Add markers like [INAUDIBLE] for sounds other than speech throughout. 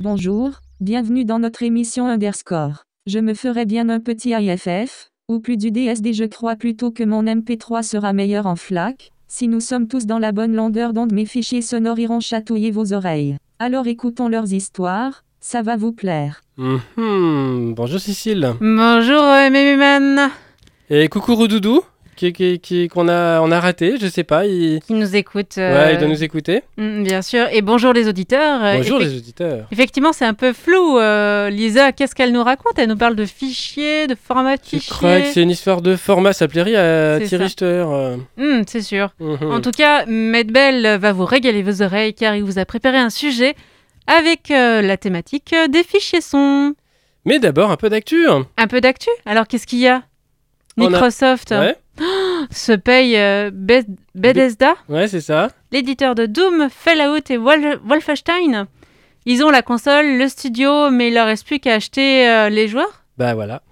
Bonjour, bienvenue dans notre émission Underscore. Je me ferai bien un petit IFF, ou plus du DSD je crois plutôt que mon MP3 sera meilleur en FLAC, si nous sommes tous dans la bonne longueur d'onde mes fichiers sonores iront chatouiller vos oreilles. Alors écoutons leurs histoires, ça va vous plaire. Mhm. Bonjour Cécile. Bonjour euh, Mémuman Et coucou Roudoudou, qui, qui, qui- qu'on a, on a raté, je sais pas. Il, qui nous écoute. ouais, euh, il doit nous écouter. mm, Bien sûr. Et bonjour les auditeurs. Euh, Bonjour les auditeurs. Effectivement, c'est un peu flou. euh, Lisa, qu'est-ce qu'elle nous raconte? Elle nous parle de fichiers, de format de Je crois que fichiers. c'est une histoire de format, ça plairait à Thierry. Richter. Hmm, c'est sûr. Mhm. En tout cas, Medbel va vous régaler vos oreilles car il vous a préparé un sujet avec euh, la thématique des fichiers son. Mais d'abord, un peu d'actu. Un peu d'actu? Alors, qu'est-ce qu'il y a? Microsoft [GASPS] Se paye euh, Beth- Bethesda? Ouais c'est ça. l'éditeur de Doom, Fallout et Wol- Wolfenstein. Ils ont la console, le studio, mais il leur reste plus qu'à acheter euh, les joueurs. Bah voilà.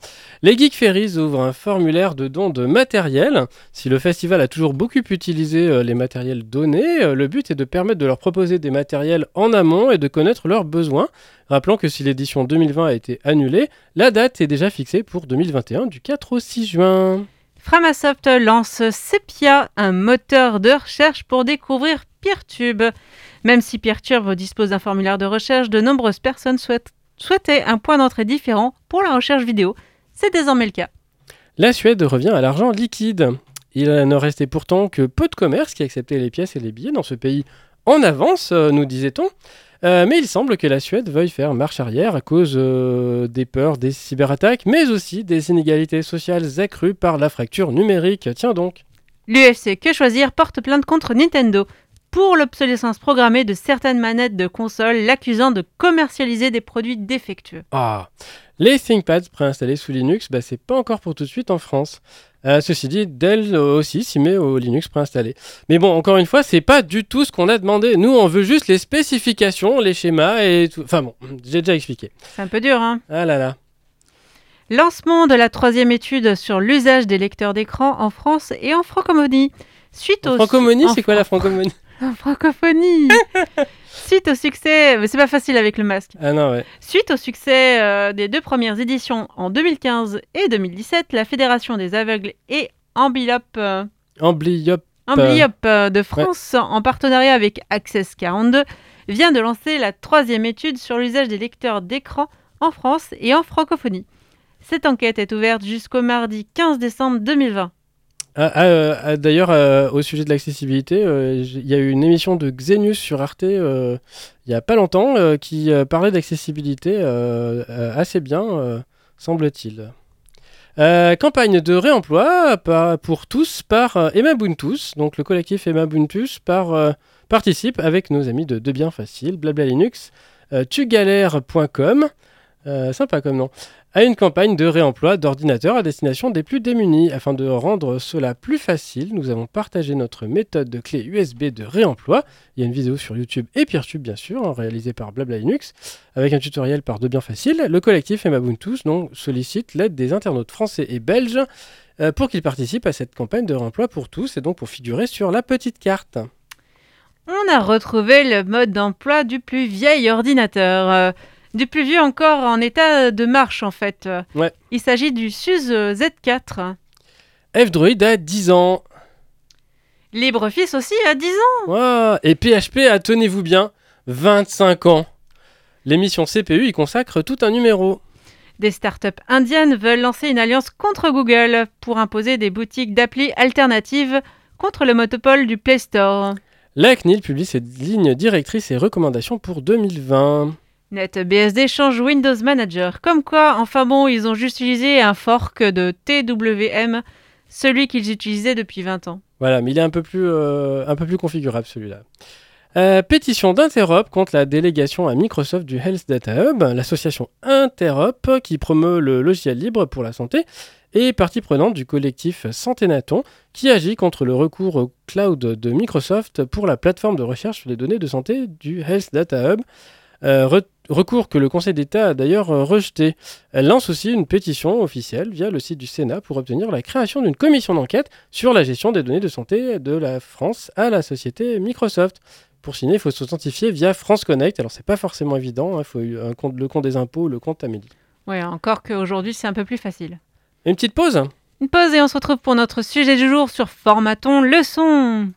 Les Geek Ferries ouvrent un formulaire de don de matériel. Si le festival a toujours beaucoup utilisé euh, les matériels donnés, le but est de permettre de leur proposer des matériels en amont et de connaître leurs besoins. Rappelons que si l'édition 2020 a été annulée, la date est déjà fixée pour 2021 du 4 au 6 juin. Framasoft lance Sepia, un moteur de recherche pour découvrir Peertube. Même si Peertube dispose d'un formulaire de recherche, de nombreuses personnes souhaitaient un point d'entrée différent pour la recherche vidéo. C'est désormais le cas. La Suède revient à l'argent liquide. Il ne restait pourtant que peu de commerces qui acceptaient les pièces et les billets dans ce pays en avance, euh, nous disait-on. Euh, mais il semble que la Suède veuille faire marche arrière à cause euh, des peurs des cyberattaques, mais aussi des inégalités sociales accrues par la fracture numérique. Tiens donc. L'UFC Que Choisir porte plainte contre Nintendo pour l'obsolescence programmée de certaines manettes de console, l'accusant de commercialiser des produits défectueux. Ah, les ThinkPads préinstallés sous Linux, bah, c'est pas encore pour tout de suite en France. Euh, ceci dit, Dell aussi s'y met au Linux préinstallé. Mais bon, encore une fois, c'est pas du tout ce qu'on a demandé. Nous, on veut juste les spécifications, les schémas et tout. Enfin bon, j'ai déjà expliqué. C'est un peu dur, hein Ah là là. Lancement de la troisième étude sur l'usage des lecteurs d'écran en France et en francophonie. Suite au Francophonie, en c'est quoi la fran- francophonie [LAUGHS] en francophonie. [LAUGHS] Suite au succès, mais c'est pas facile avec le masque. Ah non, ouais. Suite au succès euh, des deux premières éditions en 2015 et 2017, la Fédération des aveugles et amblyope, euh, euh, de France, en partenariat avec Access 42, vient de lancer la troisième étude sur l'usage des lecteurs d'écran en France et en francophonie. Cette enquête est ouverte jusqu'au mardi 15 décembre 2020. Ah, ah, euh, ah, D'ailleurs, euh, au sujet de l'accessibilité, euh, il y a eu une émission de Xenius sur Arte il y a pas longtemps qui parlait d'accessibilité assez bien, semble-t-il. Campagne de réemploi pour tous par Emma Buntus. Donc le collectif Emma Buntus par, participe avec nos amis de De Bien Facile, Blabla Linux, tugalère.com, euh, sympa comme nom, à une campagne de réemploi d'ordinateurs à destination des plus démunis. Afin de rendre cela plus facile, nous avons partagé notre méthode de clé USB de réemploi. Il y a une vidéo sur YouTube et Peertube bien sûr, hein, réalisée par Blabla Linux, avec un tutoriel par De Bien Facile. Le collectif Emabuntus donc, sollicite l'aide des internautes français et belges euh, pour qu'ils participent à cette campagne de réemploi pour tous et donc pour figurer sur la petite carte. On a retrouvé le mode d'emploi du plus vieil ordinateur. euh, du plus vieux encore en état de marche en fait. Ouais. Il s'agit du SUSE Z4. F-Droid a 10 ans. LibreOffice aussi à 10 ans. Ouah, Et PHP a, tenez-vous bien, 25 ans. L'émission CPU y consacre tout un numéro. Des startups indiennes veulent lancer une alliance contre Google pour imposer des boutiques d'appli alternatives contre le monopole du Play Store. La CNIL publie ses lignes directrices et recommandations pour 2020. NetBSD change Windows Manager. Comme quoi, enfin bon, ils ont juste utilisé un fork de TWM, celui qu'ils utilisaient depuis 20 ans. Voilà, mais il est un peu plus, euh, configurable celui-là. Euh, pétition d'Interop contre la délégation à Microsoft du Health Data Hub, l'association Interop qui promeut le logiciel libre pour la santé et partie prenante du collectif Santé Naton qui agit contre le recours au cloud de Microsoft pour la plateforme de recherche sur les données de santé du Health Data Hub. Euh, re- recours que le Conseil d'État a d'ailleurs euh, rejeté. Elle lance aussi une pétition officielle via le site du Sénat pour obtenir la création d'une commission d'enquête sur la gestion des données de santé de la France à la société Microsoft. Pour signer, il faut s'authentifier via France Connect. Alors, c'est pas forcément évident. Il faut un compte, le compte des impôts, le compte Amélie. Ouais, encore qu'aujourd'hui, c'est un peu plus facile. Une petite pause? Une pause et on se retrouve pour notre sujet du jour sur Formaton Leçon.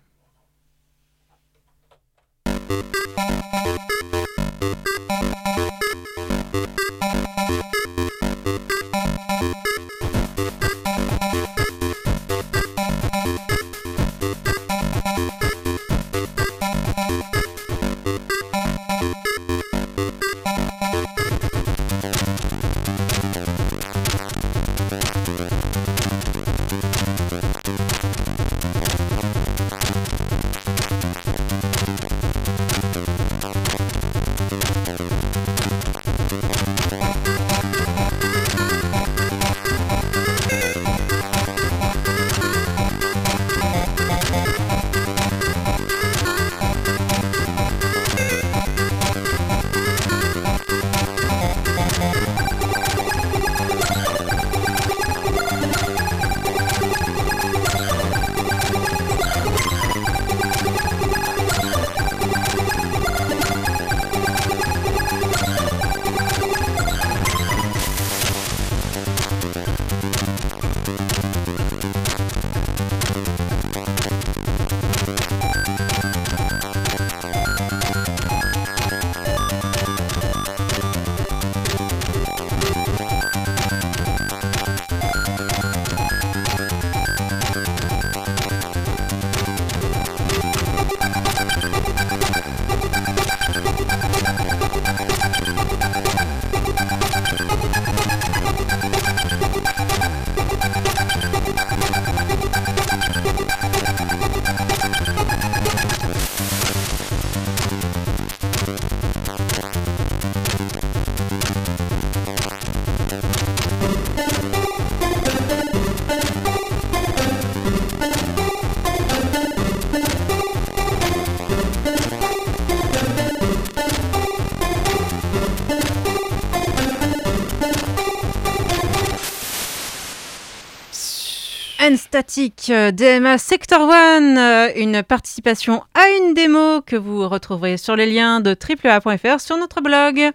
Static euh, DMA Sector 1, euh, une participation à une démo que vous retrouverez sur les liens de AAA.fr sur notre blog.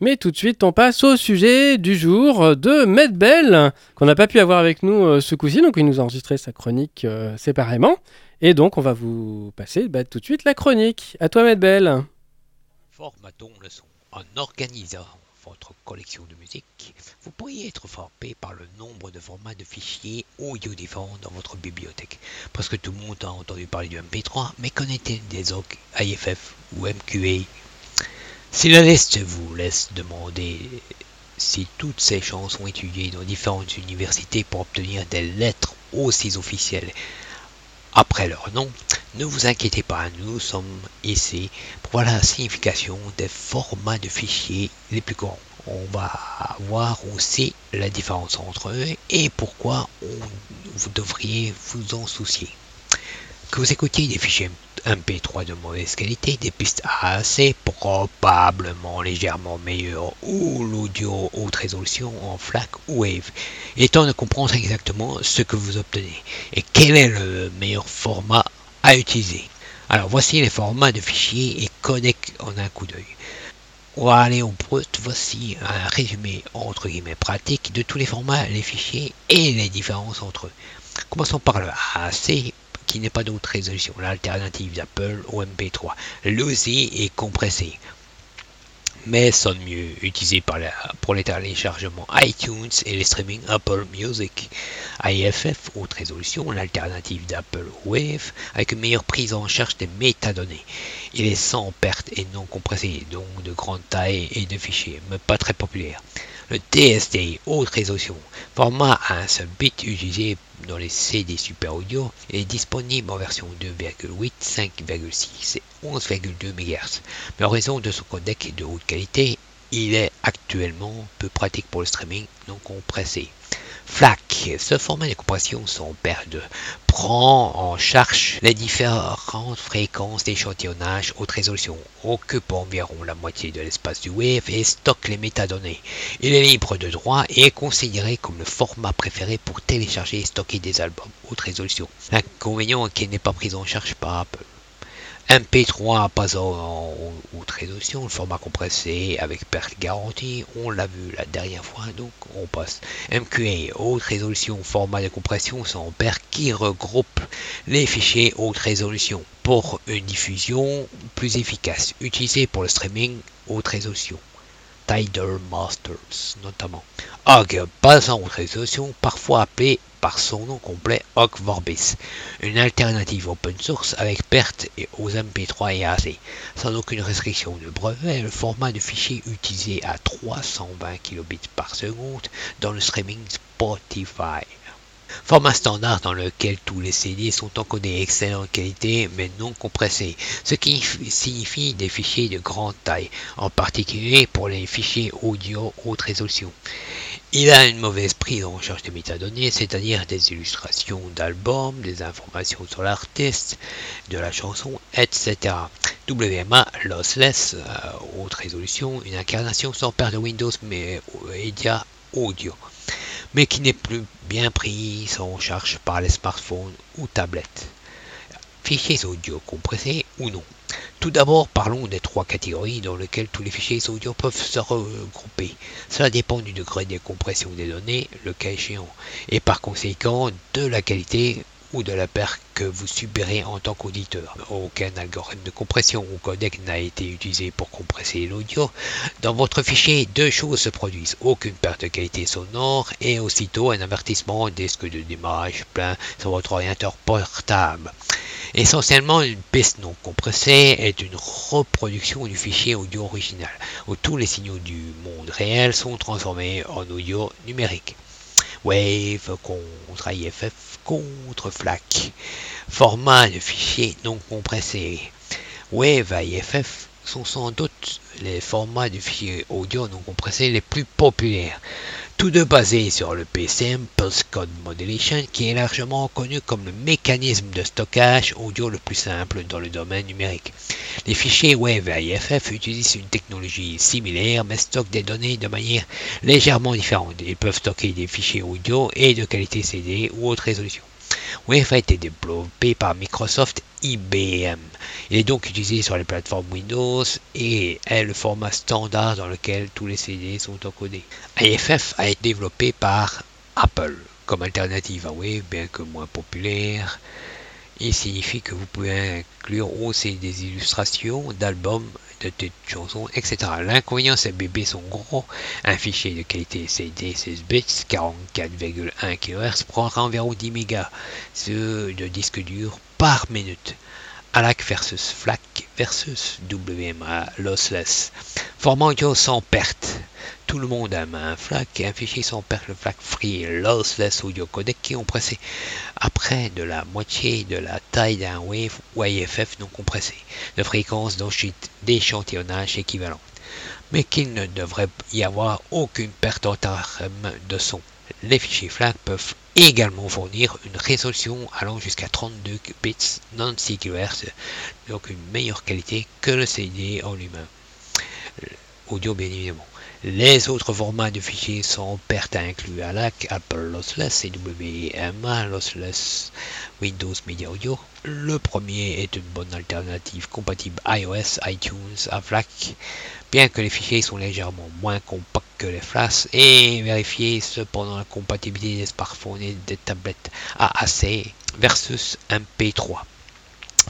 Mais tout de suite, on passe au sujet du jour de Medbell, qu'on n'a pas pu avoir avec nous euh, ce coup-ci, donc il nous a enregistré sa chronique euh, séparément. Et donc, on va vous passer bah, tout de suite la chronique. À toi, Medbell. Formatons le son. En organisant votre collection de musique, vous pourriez être frappé par le nombre de formats de fichiers audio différents dans votre bibliothèque. Parce que tout le monde a entendu parler du MP3, mais connaît-il des OC, IFF ou MQA Si la liste vous laisse demander si toutes ces chansons étudiées dans différentes universités pour obtenir des lettres aussi officielles après leur nom, ne vous inquiétez pas, nous sommes ici pour voir la signification des formats de fichiers les plus courants. On va voir aussi la différence entre eux et pourquoi vous devriez vous en soucier. Que vous écoutiez des fichiers MP3 de mauvaise qualité, des pistes AAC probablement légèrement meilleures ou l'audio haute résolution en FLAC ou WAVE. Il est temps de comprendre exactement ce que vous obtenez et quel est le meilleur format à utiliser. Alors voici les formats de fichiers et codecs en un coup d'œil. On va aller au voici un résumé entre guillemets pratique de tous les formats, les fichiers et les différences entre eux. Commençons par le AAC qui n'est pas d'autre résolution, l'alternative d'Apple au MP3. Loosey est compressé, mais sonne mieux, utilisé pour les téléchargements iTunes et les streaming Apple Music. IFF, haute résolution, l'alternative d'Apple Wave, avec une meilleure prise en charge des métadonnées. Il est sans perte et non compressé, donc de grande taille et de fichiers, mais pas très populaire. Le TSD, haute résolution, format à un seul bit utilisé dans les CD Super Audio, est disponible en version 2,8, 5,6 et 11,2 MHz. Mais en raison de son codec de haute qualité, il est actuellement peu pratique pour le streaming non compressé. FLAC, ce format de compression sans perte, prend en charge les différentes fréquences d'échantillonnage haute résolution, occupe environ la moitié de l'espace du Wave et stocke les métadonnées. Il est libre de droit et est considéré comme le format préféré pour télécharger et stocker des albums haute résolution. L'inconvénient est qu'il n'est pas pris en charge par Apple. MP3 pas en, haute résolution, le format compressé avec perte garantie, on l'a vu la dernière fois, donc on passe. MQA, haute résolution, format de compression sans perte qui regroupe les fichiers haute résolution pour une diffusion plus efficace, utilisé pour le streaming haute résolution. Tidal Masters notamment. OGG, pas en haute résolution, parfois appelé par son nom complet Ogg Vorbis, une alternative open source avec perte aux MP3 et AC. Sans aucune restriction de brevet, le format de fichier utilisé à 320 kilobits par seconde dans le streaming Spotify. Format standard dans lequel tous les CD sont encodés excellente qualité mais non compressés, ce qui signifie des fichiers de grande taille, en particulier pour les fichiers audio haute résolution. Il a une mauvaise prise en charge de métadonnées, c'est-à-dire des illustrations d'albums, des informations sur l'artiste, de la chanson, etc. WMA Lossless, euh, haute résolution, une incarnation sans perte de Windows Media Audio mais qui n'est plus bien pris en charge par les smartphones ou tablettes. Fichiers audio compressés ou non. Tout d'abord, parlons des trois catégories dans lesquelles tous les fichiers audio peuvent se regrouper. Cela dépend du degré de compression des données, le cas échéant, et par conséquent de la qualité ou de la perte que vous subirez en tant qu'auditeur. Aucun algorithme de compression ou codec n'a été utilisé pour compresser l'audio. Dans votre fichier, deux choses se produisent. Aucune perte de qualité sonore et aussitôt un avertissement disque de démarrage plein sur votre ordinateur portable. Essentiellement, une piste non compressée est une reproduction du fichier audio original, où tous les signaux du monde réel sont transformés en audio numérique. Wave contre IFF contre FLAC. Format de fichier non compressé. Wave IFF sont sans doute les formats de fichiers audio non compressés les plus populaires. Tous deux basés sur le PCM Pulse Code Modulation qui est largement connu comme le mécanisme de stockage audio le plus simple dans le domaine numérique. Les fichiers Wave IFF utilisent une technologie similaire mais stockent des données de manière légèrement différente. Ils peuvent stocker des fichiers audio et de qualité CD ou haute résolution. Wave a été développé par Microsoft IBM. Il est donc utilisé sur les plateformes Windows et est le format standard dans lequel tous les CD sont encodés. IFF a été développé par Apple comme alternative à Wave, bien que moins populaire. Il signifie que vous pouvez inclure aussi des illustrations d'albums, de de chansons, etc. L'inconvénient, c'est bébés sont gros. Un fichier de qualité CD 16 bits, 44,1 kHz, prendra environ 10 mégas de disque dur par minute. ALAC versus FLAC versus WMA lossless. Audio sans perte. Tout le monde aime un FLAC et un fichier sans perte, le FLAC Free Lossless Audio Codec qui ont pressé à près de la moitié de la taille d'un Wave ou IFF non compressé, de fréquence d'échantillonnage équivalente, mais qu'il ne devrait y avoir aucune perte en termes de son. Les fichiers FLAC peuvent également fournir une résolution allant jusqu'à 32 bits non 6 kHz, donc une meilleure qualité que le CD en lui-même. Audio bien évidemment. Les autres formats de fichiers sont perte inclus à l'AC, Apple Lossless, CWMA Lossless, Windows Media Audio. Le premier est une bonne alternative compatible iOS, iTunes, à FLAC, bien que les fichiers sont légèrement moins compacts que les Flash et vérifier cependant la compatibilité des smartphones et des tablettes AAC versus MP3.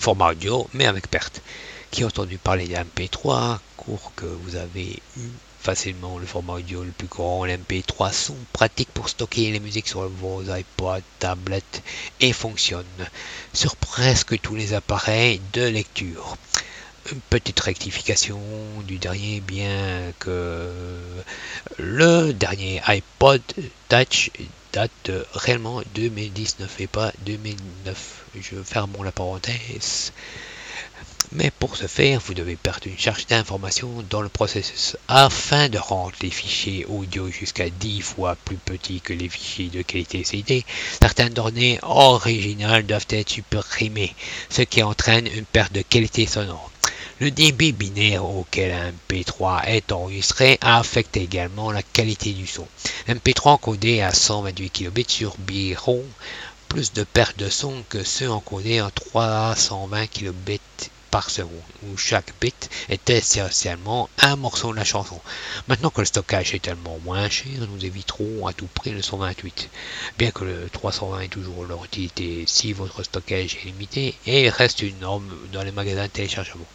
Format audio mais avec perte. Qui a entendu parler de MP3, cours que vous avez eu facilement le format audio le plus grand, l'MP3 sont pratiques pour stocker les musiques sur vos iPods, tablettes et fonctionnent sur presque tous les appareils de lecture. Petite rectification du dernier, bien que le dernier iPod Touch date réellement 2019 et pas 2009. Je ferme la parenthèse. Mais pour ce faire, vous devez perdre une charge d'informations dans le processus afin de rendre les fichiers audio jusqu'à 10 fois plus petits que les fichiers de qualité CD. Certaines données originales doivent être supprimées, ce qui entraîne une perte de qualité sonore. Le débit binaire auquel un MP3 est enregistré affecte également la qualité du son. Un MP3 encodé à 128 kilobits subiront plus de pertes de son que ceux encodés en 320 kilobits par seconde, où chaque bit est essentiellement un morceau de la chanson. Maintenant que le stockage est tellement moins cher, nous éviterons à tout prix le 128. Bien que le 320 est toujours leur utilité si votre stockage est limité et reste une norme dans les magasins de téléchargement.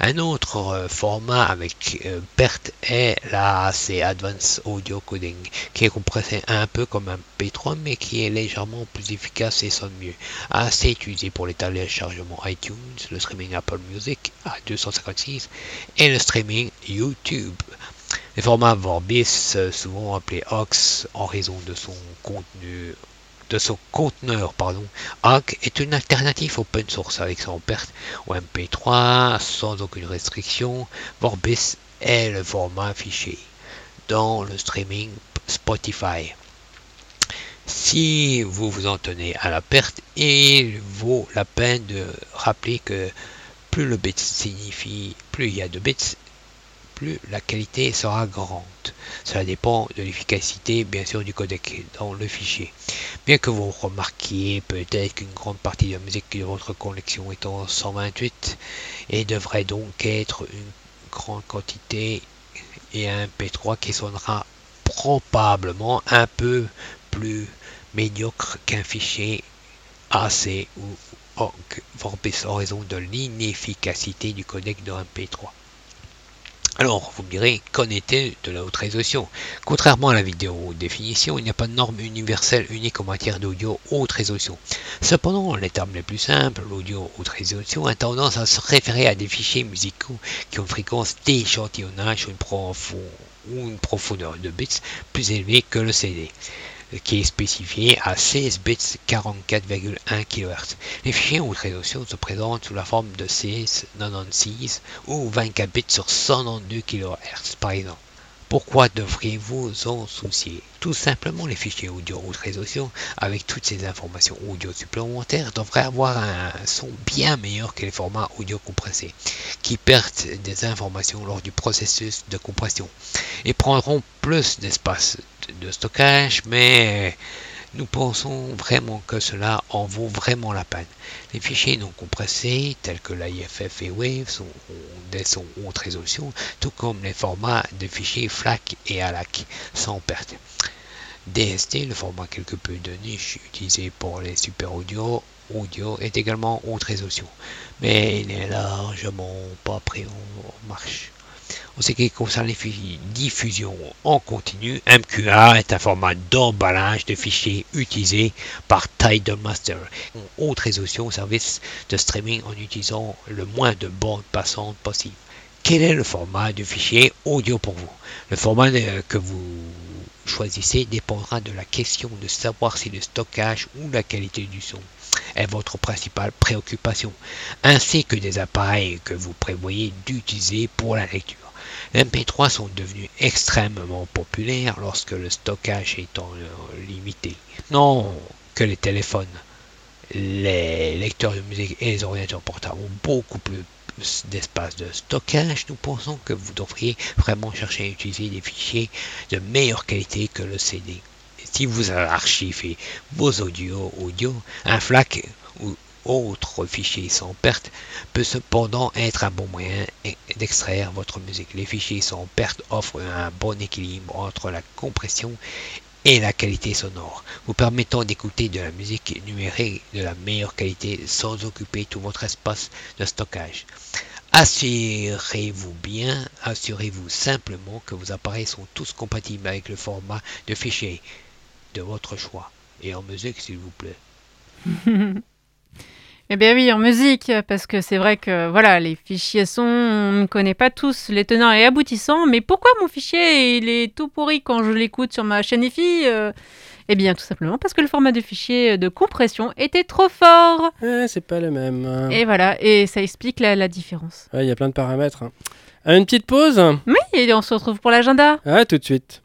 Un autre euh, format avec euh, perte est l'AAC Advanced Audio Coding, qui est compressé un peu comme un P3, mais qui est légèrement plus efficace et sonne mieux. AAC est utilisé pour les téléchargements iTunes, le streaming Apple Music à 256 et le streaming YouTube. Le format Vorbis, euh, souvent appelé OX en raison de son contenu de son conteneur, pardon, Arc est une alternative open source avec son perte ou MP3 sans aucune restriction. Vorbis est le format fichier dans le streaming Spotify. Si vous vous en tenez à la perte, il vaut la peine de rappeler que plus le bit signifie, plus il y a de bits, plus la qualité sera grande. Cela dépend de l'efficacité, bien sûr, du codec dans le fichier. Bien que vous remarquiez peut-être qu'une grande partie de la musique de votre collection est en 128 et devrait donc être une grande quantité et un P3 qui sonnera probablement un peu plus médiocre qu'un fichier AC ou en raison de l'inefficacité du codec d'un P3. Alors, vous me direz, qu'en était de la haute résolution? Contrairement à la vidéo définition, il n'y a pas de norme universelle unique en matière d'audio haute résolution. Cependant, les termes les plus simples, l'audio haute résolution, a tendance à se référer à des fichiers musicaux qui ont une fréquence d'échantillonnage ou une profondeur de bits plus élevée que le CD qui est spécifié à 16 bits 44,1 kHz. Les fichiers haute résolution se présentent sous la forme de 16, 96 ou 24 bits sur 192 kHz par exemple. Pourquoi devriez-vous en soucier? Tout simplement, les fichiers audio haute résolution, avec toutes ces informations audio supplémentaires, devraient avoir un son bien meilleur que les formats audio compressés, qui perdent des informations lors du processus de compression et prendront plus d'espace de stockage, mais nous pensons vraiment que cela en vaut vraiment la peine. Les fichiers non compressés, tels que l'IFF et WAVE, sont des sons haute résolution, tout comme les formats de fichiers FLAC et ALAC, sans perte. DST, le format quelque peu de niche utilisé pour les super audio, audio est également haute résolution, mais il n'est largement pas pris en marche. En ce qui concerne les diffusions en continu, MQA est un format d'emballage de fichiers utilisé par Tidal Master, haute résolution au service de streaming en utilisant le moins de bandes passantes possible. Quel est le format de fichier audio pour vous? Le format que vous choisissez dépendra de la question de savoir si le stockage ou la qualité du son est votre principale préoccupation, ainsi que des appareils que vous prévoyez d'utiliser pour la lecture. MP3 sont devenus extrêmement populaires lorsque le stockage étant limité. Non que les téléphones, les lecteurs de musique et les ordinateurs portables ont beaucoup plus d'espace de stockage, nous pensons que vous devriez vraiment chercher à utiliser des fichiers de meilleure qualité que le CD. Si vous archivez vos audios audio, un FLAC ou autre fichier sans perte peut cependant être un bon moyen d'extraire votre musique. Les fichiers sans perte offrent un bon équilibre entre la compression et la qualité sonore, vous permettant d'écouter de la musique numérique de la meilleure qualité sans occuper tout votre espace de stockage. Assurez-vous bien, assurez-vous simplement que vos appareils sont tous compatibles avec le format de fichier de votre choix. Et en musique, s'il vous plaît. [LAUGHS] Eh bien oui, en musique, parce que c'est vrai que voilà, les fichiers son, on ne connaît pas tous les tenants et aboutissants, mais pourquoi mon fichier il est tout pourri quand je l'écoute sur ma chaîne IFI euh? Eh bien tout simplement parce que le format de fichier de compression était trop fort. Ouais, c'est pas le même. Et voilà, et ça explique la, la différence. Ouais, Il y a plein de paramètres. hein. Une petite pause Oui, et on se retrouve pour l'agenda. À tout de suite.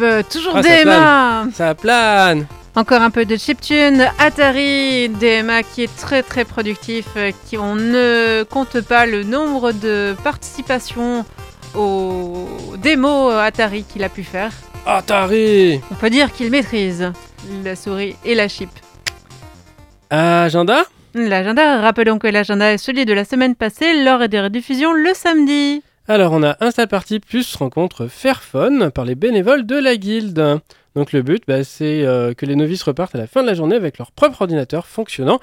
Euh, toujours Ah, ça DMA ça plane. Encore un peu de chiptune, Atari, DMA qui est très très productif, euh, qui on ne compte pas le nombre de participations aux démos Atari qu'il a pu faire. Atari. On peut dire qu'il maîtrise la souris et la chip. Agenda? L'agenda, rappelons que l'agenda est celui de la semaine passée, l'heure des rediffusions le samedi. Alors, on a Install Party plus rencontre Fairphone par les bénévoles de la guilde. Donc, le but, bah, c'est euh, que les novices repartent à la fin de la journée avec leur propre ordinateur fonctionnant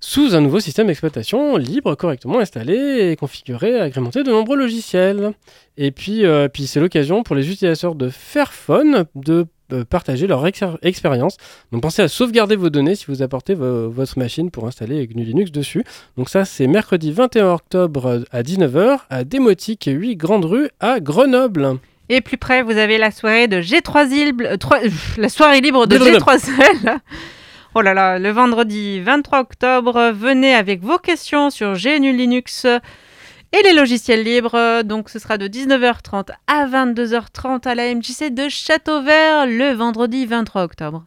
sous un nouveau système d'exploitation libre, correctement installé et configuré, agrémenté de nombreux logiciels. Et puis, euh, puis c'est l'occasion pour les utilisateurs de Fairphone de partager leur ex- expérience. Donc pensez à sauvegarder vos données si vous apportez vo- votre machine pour installer GNU Linux dessus. Donc ça c'est mercredi 21 octobre euh, à 19h à Démotique 8 Grande Rue à Grenoble. Et plus près, vous avez la soirée de G3 libre, euh, euh, [LAUGHS] la soirée libre de Blablabla. G3L. Oh là là, le vendredi 23 octobre, venez avec vos questions sur GNU Linux et les logiciels libres. Donc ce sera de 19h30 à 22h30 à la MJC de Château Vert le vendredi 23 octobre.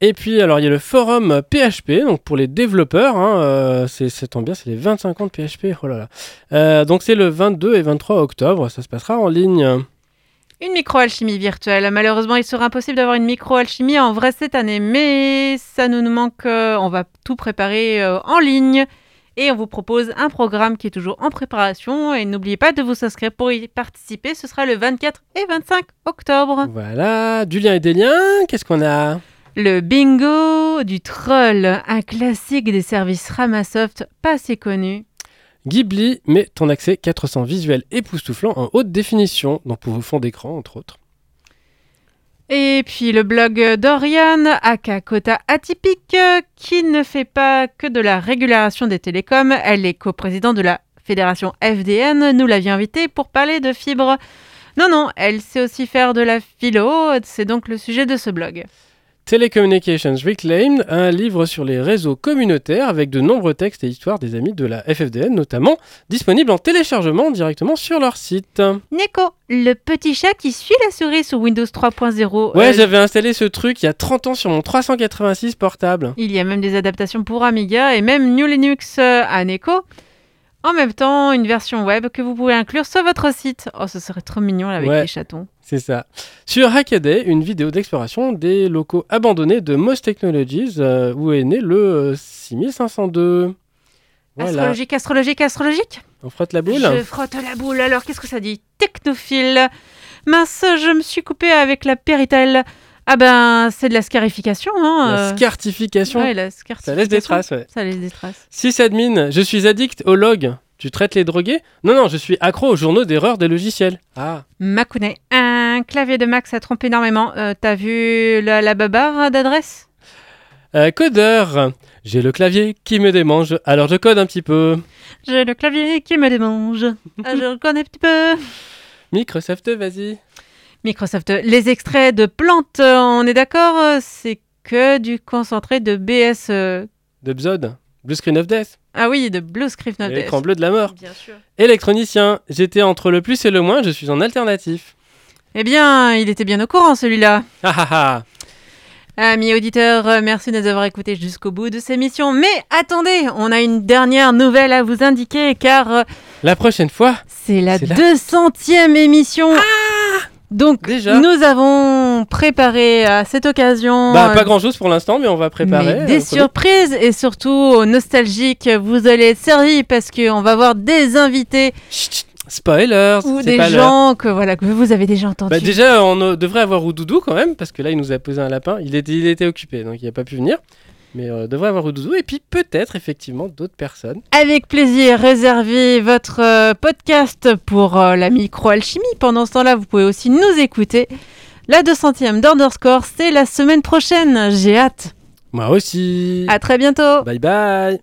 Et puis alors il y a le forum PHP, donc pour les développeurs, hein, euh, c'est ça tombe bien, c'est les 25 ans de PHP, oh là là. Euh, donc c'est le 22 et 23 octobre, ça se passera en ligne. Une micro-alchimie virtuelle. Malheureusement, il sera impossible d'avoir une micro-alchimie en vrai cette année, mais ça nous manque. euh, on va tout préparer euh, en ligne et on vous propose un programme qui est toujours en préparation. Et n'oubliez pas de vous inscrire pour y participer. Ce sera le 24 et 25 octobre. Voilà, du lien et des liens, qu'est-ce qu'on a? Le bingo du troll, un classique des services Ramasoft pas assez connu. Ghibli met ton accès 400 visuels époustouflants en haute définition, donc pour vos fonds d'écran entre autres. Et puis le blog d'Oriane, aka Kota Atypique, qui ne fait pas que de la régulation des télécoms. Elle est coprésidente de la fédération FDN. Nous l'avions invitée pour parler de fibre. Non, non, elle sait aussi faire de la philo. C'est donc le sujet de ce blog. Telecommunications Reclaimed, un livre sur les réseaux communautaires avec de nombreux textes et histoires des amis de la FFDN notamment, disponible en téléchargement directement sur leur site. Neko, le petit chat qui suit la souris sous Windows 3.0. Ouais, Euh, j'avais installé ce truc il y a 30 ans sur mon 386 portable. Il y a même des adaptations pour Amiga et même New Linux euh, à Neko. En même temps, une version web que vous pouvez inclure sur votre site. Oh, ce serait trop mignon là, avec Ouais. les chatons. C'est ça. Sur Hackaday, une vidéo d'exploration des locaux abandonnés de Moss Technologies, euh, où est né le euh, 6502. Voilà. Astrologique, astrologique, astrologique? On frotte la boule Je frotte la boule. Alors, qu'est-ce que ça dit? Technophile. Mince, je me suis coupé avec la péritelle. Ah ben, c'est de la scarification, hein. La euh. scartification. Ouais, la Ça laisse des traces, ouais. Ça laisse des traces. Sysadmin, je suis addict au log. Tu traites les drogués? Non, non, je suis accro aux journaux d'erreurs des logiciels. Ah. Makune, un clavier de Mac, ça trompe énormément. Euh, T'as vu la, la babarre d'adresse? Euh, codeur, j'ai le clavier qui me démange, alors je code un petit peu. J'ai le clavier qui me démange. Ah, je connais un petit peu. Microsoft, vas-y. Microsoft, les extraits de plantes, on est d'accord? C'est que du concentré de BS. euh, De Bzod, Blue Screen of Death, Ah oui, de Blue Script Note. l'écran bleu de la mort. Bien sûr. Électronicien, j'étais entre le plus et le moins, je suis en alternatif. Eh bien, il était bien au courant celui-là. Ah ah ah Amis auditeurs, euh, merci de nous avoir écoutés jusqu'au bout de ces missions. Mais attendez, on a une dernière nouvelle à vous indiquer car euh, La prochaine fois, c'est la C'est la- 200e émission. Donc, Déjà nous avons préparé à cette occasion bah euh, pas grand chose pour l'instant, mais on va préparer. mais des euh, surprises et surtout nostalgiques. Vous allez être servis parce qu'on va voir des invités Chut, chut, spoilers, ou des gens que, voilà, que vous avez déjà entendus. Bah déjà, on devrait avoir Oudoudou quand même, parce que là, il nous a posé un lapin. Il était, il était occupé, donc il n'a pas pu venir. Mais euh, devrait avoir Oudoudou, et puis peut-être effectivement d'autres personnes. Avec plaisir, réservez votre euh, podcast pour euh, la microalchimie. Pendant ce temps-là, vous pouvez aussi nous écouter. La 200e d'Underscore, c'est la semaine prochaine. J'ai hâte. Moi aussi. À très bientôt. Bye bye.